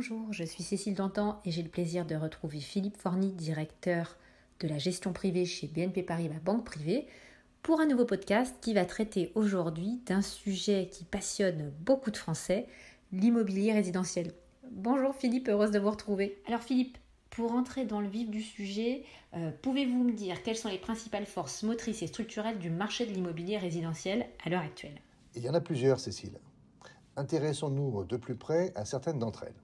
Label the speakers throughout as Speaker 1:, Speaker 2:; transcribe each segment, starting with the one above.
Speaker 1: Bonjour, je suis Cécile Dantan et j'ai le plaisir de retrouver Philippe Forny, directeur de la gestion privée chez BNP Paribas Banque Privée, pour un nouveau podcast qui va traiter aujourd'hui d'un sujet qui passionne beaucoup de Français, l'immobilier résidentiel. Bonjour Philippe, heureuse de vous retrouver. Alors Philippe, pour entrer dans le vif du sujet, euh, pouvez-vous me dire quelles sont les principales forces motrices et structurelles du marché de l'immobilier résidentiel à l'heure actuelle?
Speaker 2: Il y en a plusieurs, Cécile. Intéressons-nous de plus près à certaines d'entre elles.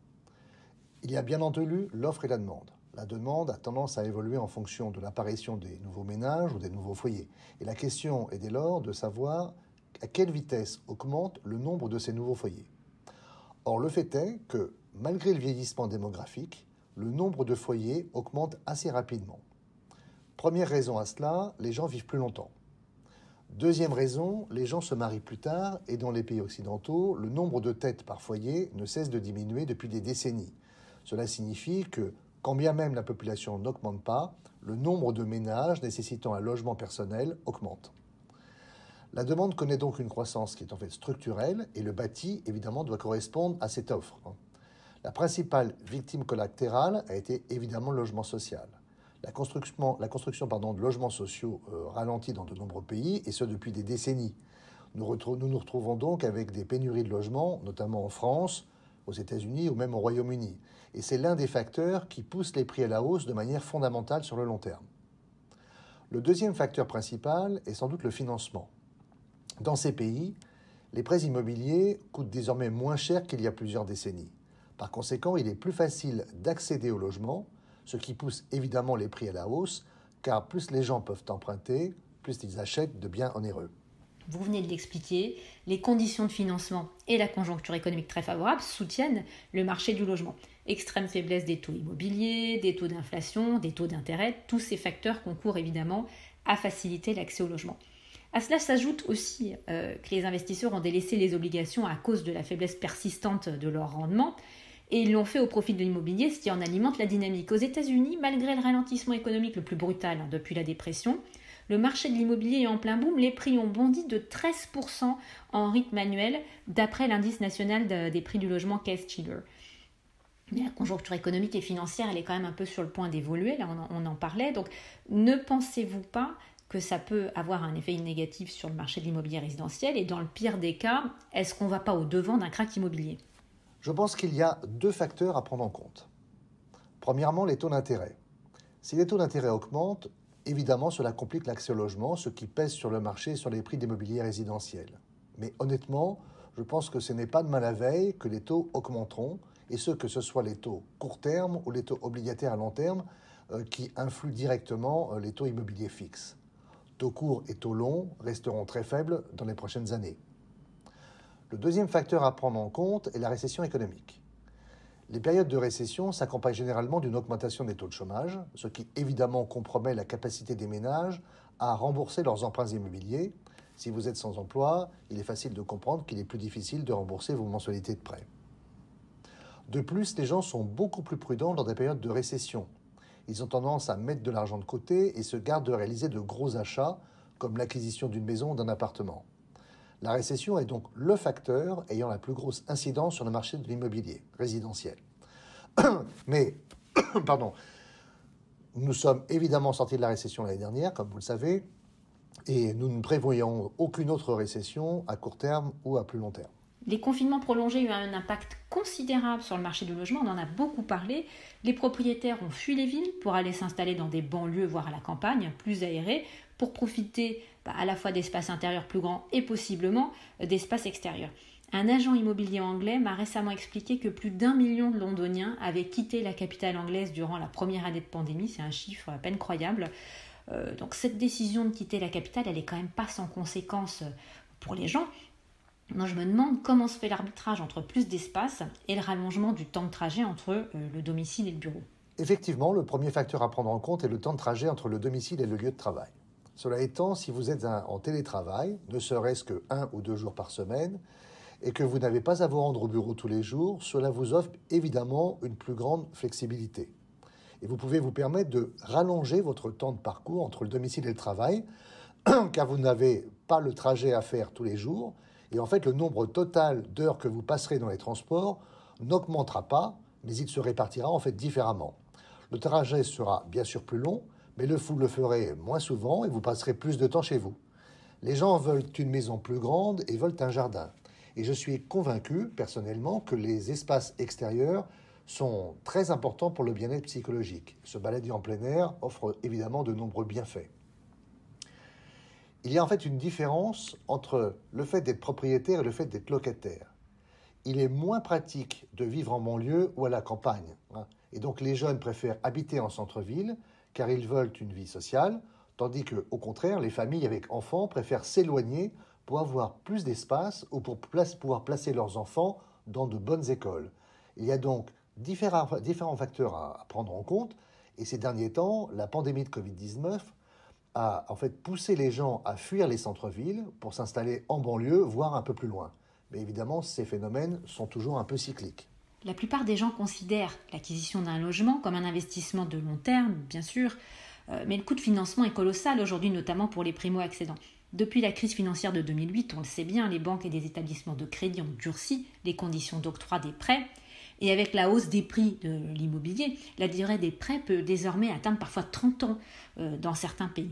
Speaker 2: Il y a bien entendu l'offre et la demande. La demande a tendance à évoluer en fonction de l'apparition des nouveaux ménages ou des nouveaux foyers. Et la question est dès lors de savoir à quelle vitesse augmente le nombre de ces nouveaux foyers. Or, le fait est que, malgré le vieillissement démographique, le nombre de foyers augmente assez rapidement. Première raison à cela, les gens vivent plus longtemps. Deuxième raison, les gens se marient plus tard et dans les pays occidentaux, le nombre de têtes par foyer ne cesse de diminuer depuis des décennies. Cela signifie que, quand bien même la population n'augmente pas, le nombre de ménages nécessitant un logement personnel augmente. La demande connaît donc une croissance qui est en fait structurelle et le bâti, évidemment, doit correspondre à cette offre. La principale victime collatérale a été évidemment le logement social. La construction, pardon, de logements sociaux euh, ralentit dans de nombreux pays, et ce depuis des décennies. Nous nous retrouvons donc avec des pénuries de logements, notamment en France, aux États-Unis ou même au Royaume-Uni. Et c'est l'un des facteurs qui pousse les prix à la hausse de manière fondamentale sur le long terme. Le deuxième facteur principal est sans doute le financement. Dans ces pays, les prêts immobiliers coûtent désormais moins cher qu'il y a plusieurs décennies. Par conséquent, il est plus facile d'accéder au logement, ce qui pousse évidemment les prix à la hausse, car plus les gens peuvent emprunter, plus ils achètent de biens onéreux.
Speaker 1: Vous venez de l'expliquer, les conditions de financement et la conjoncture économique très favorable soutiennent le marché du logement. Extrême faiblesse des taux immobiliers, des taux d'inflation, des taux d'intérêt, tous ces facteurs concourent évidemment à faciliter l'accès au logement. À cela s'ajoute aussi euh, que les investisseurs ont délaissé les obligations à cause de la faiblesse persistante de leur rendement et ils l'ont fait au profit de l'immobilier, ce qui en alimente la dynamique. Aux États-Unis, malgré le ralentissement économique le plus brutal hein, depuis la dépression, le marché de l'immobilier est en plein boom, les prix ont bondi de 13% en rythme annuel, d'après l'indice national des prix du logement Case-Shiller. Mais la conjoncture économique et financière, elle est quand même un peu sur le point d'évoluer, là on en, on en parlait, donc ne pensez-vous pas que ça peut avoir un effet négatif sur le marché de l'immobilier résidentiel? Et dans le pire des cas, est-ce qu'on ne va pas au devant d'un crack immobilier?
Speaker 2: Je pense qu'il y a deux facteurs à prendre en compte. Premièrement, les taux d'intérêt. Si les taux d'intérêt augmentent, Évidemment, cela complique l'accès au logement, ce qui pèse sur le marché et sur les prix d'immobilier résidentiel. Mais honnêtement, je pense que ce n'est pas de mal à veille que les taux augmenteront, et ce que ce soit les taux court terme ou les taux obligataires à long terme euh, qui influent directement euh, les taux immobiliers fixes. Taux courts et taux longs resteront très faibles dans les prochaines années. Le deuxième facteur à prendre en compte est la récession économique. Les périodes de récession s'accompagnent généralement d'une augmentation des taux de chômage, ce qui évidemment compromet la capacité des ménages à rembourser leurs emprunts immobiliers. Si vous êtes sans emploi, il est facile de comprendre qu'il est plus difficile de rembourser vos mensualités de prêt. De plus, les gens sont beaucoup plus prudents dans des périodes de récession. Ils ont tendance à mettre de l'argent de côté et se gardent de réaliser de gros achats, comme l'acquisition d'une maison ou d'un appartement. La récession est donc le facteur ayant la plus grosse incidence sur le marché de l'immobilier résidentiel. Mais, pardon, nous sommes évidemment sortis de la récession l'année dernière, comme vous le savez, et nous ne prévoyons aucune autre récession à court terme ou à plus long terme.
Speaker 1: Les confinements prolongés ont eu un impact considérable sur le marché du logement, on en a beaucoup parlé. Les propriétaires ont fui les villes pour aller s'installer dans des banlieues, voire à la campagne, plus aérées, pour profiter bah, à la fois d'espaces intérieurs plus grands et possiblement euh, d'espaces extérieurs. Un agent immobilier anglais m'a récemment expliqué que plus d'un million de Londoniens avaient quitté la capitale anglaise durant la première année de pandémie, c'est un chiffre à peine croyable. Euh, donc cette décision de quitter la capitale, elle est quand même pas sans conséquences pour les gens, moi, je me demande comment se fait l'arbitrage entre plus d'espace et le rallongement du temps de trajet entre euh, le domicile et le bureau.
Speaker 2: Effectivement, le premier facteur à prendre en compte est le temps de trajet entre le domicile et le lieu de travail. Cela étant, si vous êtes en télétravail, ne serait-ce que un ou deux jours par semaine, et que vous n'avez pas à vous rendre au bureau tous les jours, cela vous offre évidemment une plus grande flexibilité. Et vous pouvez vous permettre de rallonger votre temps de parcours entre le domicile et le travail, car vous n'avez pas le trajet à faire tous les jours, et en fait, le nombre total d'heures que vous passerez dans les transports n'augmentera pas, mais il se répartira en fait différemment. Le trajet sera bien sûr plus long, mais le vous le ferez moins souvent et vous passerez plus de temps chez vous. Les gens veulent une maison plus grande et veulent un jardin. Et je suis convaincu, personnellement, que les espaces extérieurs sont très importants pour le bien-être psychologique. Se balader en plein air offre évidemment de nombreux bienfaits. Il y a en fait une différence entre le fait d'être propriétaire et le fait d'être locataire. Il est moins pratique de vivre en banlieue ou à la campagne. Hein. Et donc les jeunes préfèrent habiter en centre-ville car ils veulent une vie sociale, tandis que, au contraire, les familles avec enfants préfèrent s'éloigner pour avoir plus d'espace ou pour pouvoir placer leurs enfants dans de bonnes écoles. Il y a donc différents, différents facteurs à, prendre en compte, et ces derniers temps, la pandémie de Covid-19 a en fait poussé les gens à fuir les centres-villes pour s'installer en banlieue, voire un peu plus loin. Mais évidemment, ces phénomènes sont toujours un peu cycliques.
Speaker 1: La plupart des gens considèrent l'acquisition d'un logement comme un investissement de long terme, bien sûr, euh, mais le coût de financement est colossal aujourd'hui, notamment pour les primo-accédants. Depuis la crise financière de 2008, on le sait bien, les banques et les établissements de crédit ont durci les conditions d'octroi des prêts. Et avec la hausse des prix de l'immobilier, la durée des prêts peut désormais atteindre parfois 30 ans euh, dans certains pays.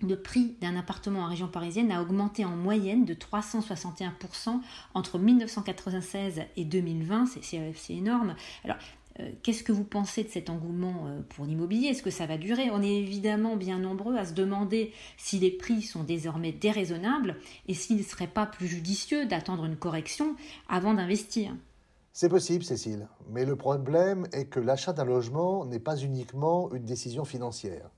Speaker 1: Le prix d'un appartement en région parisienne a augmenté en moyenne de 361% entre 1996 et 2020, c'est énorme. Alors, euh, qu'est-ce que vous pensez de cet engouement euh, pour l'immobilier? Est-ce que ça va durer? On est évidemment bien nombreux à se demander si les prix sont désormais déraisonnables et s'il ne serait pas plus judicieux d'attendre une correction avant d'investir.
Speaker 2: C'est possible, Cécile, mais le problème est que l'achat d'un logement n'est pas uniquement une décision financière.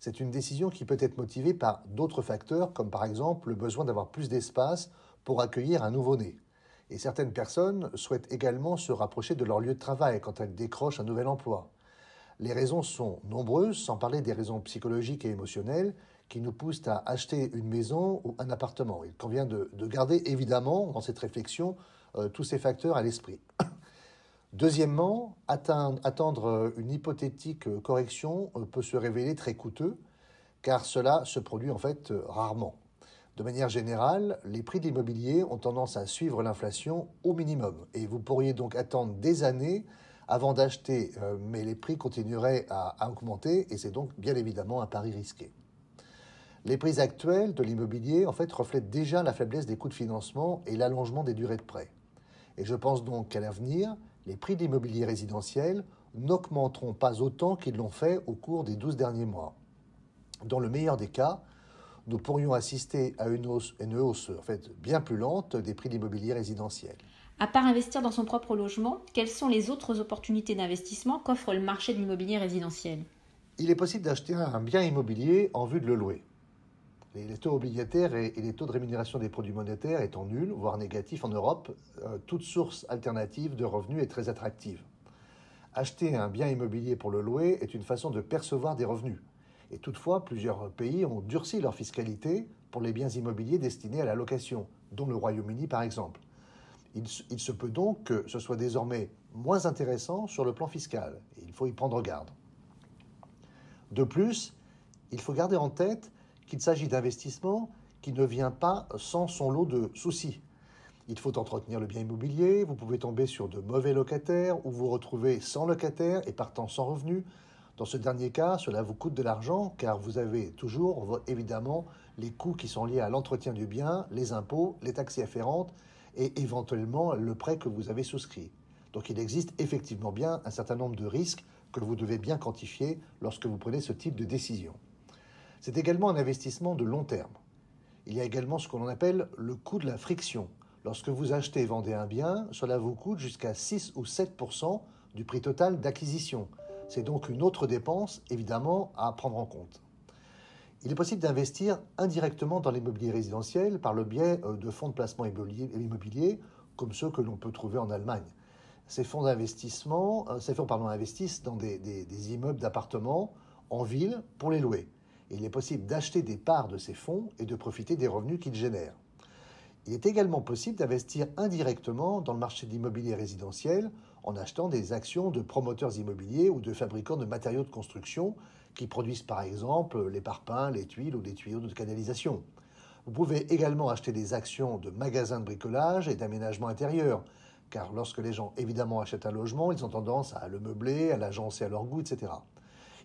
Speaker 2: C'est une décision qui peut être motivée par d'autres facteurs, comme par exemple le besoin d'avoir plus d'espace pour accueillir un nouveau-né. Et certaines personnes souhaitent également se rapprocher de leur lieu de travail quand elles décrochent un nouvel emploi. Les raisons sont nombreuses, sans parler des raisons psychologiques et émotionnelles qui nous poussent à acheter une maison ou un appartement. Il convient de, garder évidemment dans cette réflexion euh, tous ces facteurs à l'esprit. Deuxièmement, attendre une hypothétique correction euh, peut se révéler très coûteux, car cela se produit en fait euh, rarement. De manière générale, les prix de l'immobilier ont tendance à suivre l'inflation au minimum. Et vous pourriez donc attendre des années avant d'acheter, euh, mais les prix continueraient à, augmenter et c'est donc bien évidemment un pari risqué. Les prix actuels de l'immobilier en fait reflètent déjà la faiblesse des coûts de financement et l'allongement des durées de prêt. Et je pense donc qu'à l'avenir, les prix de l'immobilier résidentiel n'augmenteront pas autant qu'ils l'ont fait au cours des 12 derniers mois. Dans le meilleur des cas, nous pourrions assister à une hausse, une hausse en fait, bien plus lente des prix de l'immobilier résidentiel.
Speaker 1: À part investir dans son propre logement, quelles sont les autres opportunités d'investissement qu'offre le marché de l'immobilier résidentiel?
Speaker 2: Il est possible d'acheter un bien immobilier en vue de le louer. Les taux obligataires et les taux de rémunération des produits monétaires étant nuls, voire négatifs en Europe, euh, toute source alternative de revenus est très attractive. Acheter un bien immobilier pour le louer est une façon de percevoir des revenus. Et toutefois, plusieurs pays ont durci leur fiscalité pour les biens immobiliers destinés à la location, dont le Royaume-Uni par exemple. Il, se peut donc que ce soit désormais moins intéressant sur le plan fiscal, il faut y prendre garde. De plus, il faut garder en tête qu'il s'agit d'investissement qui ne vient pas sans son lot de soucis. Il faut entretenir le bien immobilier, vous pouvez tomber sur de mauvais locataires ou vous retrouver sans locataire et partant sans revenus, dans ce dernier cas, cela vous coûte de l'argent car vous avez toujours évidemment les coûts qui sont liés à l'entretien du bien, les impôts, les taxes afférentes et éventuellement le prêt que vous avez souscrit. Donc il existe effectivement bien un certain nombre de risques que vous devez bien quantifier lorsque vous prenez ce type de décision. C'est également un investissement de long terme. Il y a également ce qu'on appelle le coût de la friction. Lorsque vous achetez et vendez un bien, cela vous coûte jusqu'à 6 ou 7% du prix total d'acquisition. C'est donc une autre dépense, évidemment, à prendre en compte. Il est possible d'investir indirectement dans l'immobilier résidentiel par le biais euh, de fonds de placement immobilier, comme ceux que l'on peut trouver en Allemagne. Ces fonds d'investissement, euh, ces fonds pardon, investissent dans des, des immeubles d'appartements en ville pour les louer. Il est possible d'acheter des parts de ces fonds et de profiter des revenus qu'ils génèrent. Il est également possible d'investir indirectement dans le marché de l'immobilier résidentiel en achetant des actions de promoteurs immobiliers ou de fabricants de matériaux de construction qui produisent par exemple les parpaings, les tuiles ou des tuyaux de canalisation. Vous pouvez également acheter des actions de magasins de bricolage et d'aménagement intérieur, car lorsque les gens évidemment achètent un logement, ils ont tendance à le meubler, à l'agencer à leur goût, etc.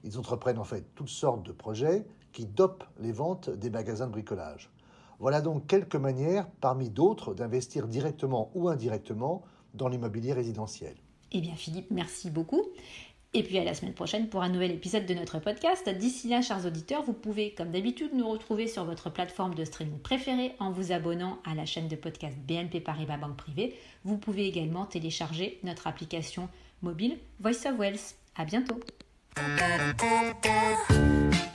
Speaker 2: Ils entreprennent en fait toutes sortes de projets qui dopent les ventes des magasins de bricolage. Voilà donc quelques manières, parmi d'autres, d'investir directement ou indirectement dans l'immobilier résidentiel.
Speaker 1: Eh bien Philippe, merci beaucoup. Et puis à la semaine prochaine pour un nouvel épisode de notre podcast. D'ici là, chers auditeurs, vous pouvez, comme d'habitude, nous retrouver sur votre plateforme de streaming préférée en vous abonnant à la chaîne de podcast BNP Paribas Banque Privée. Vous pouvez également télécharger notre application mobile Voice of Wells. À bientôt. Da, da, da, da.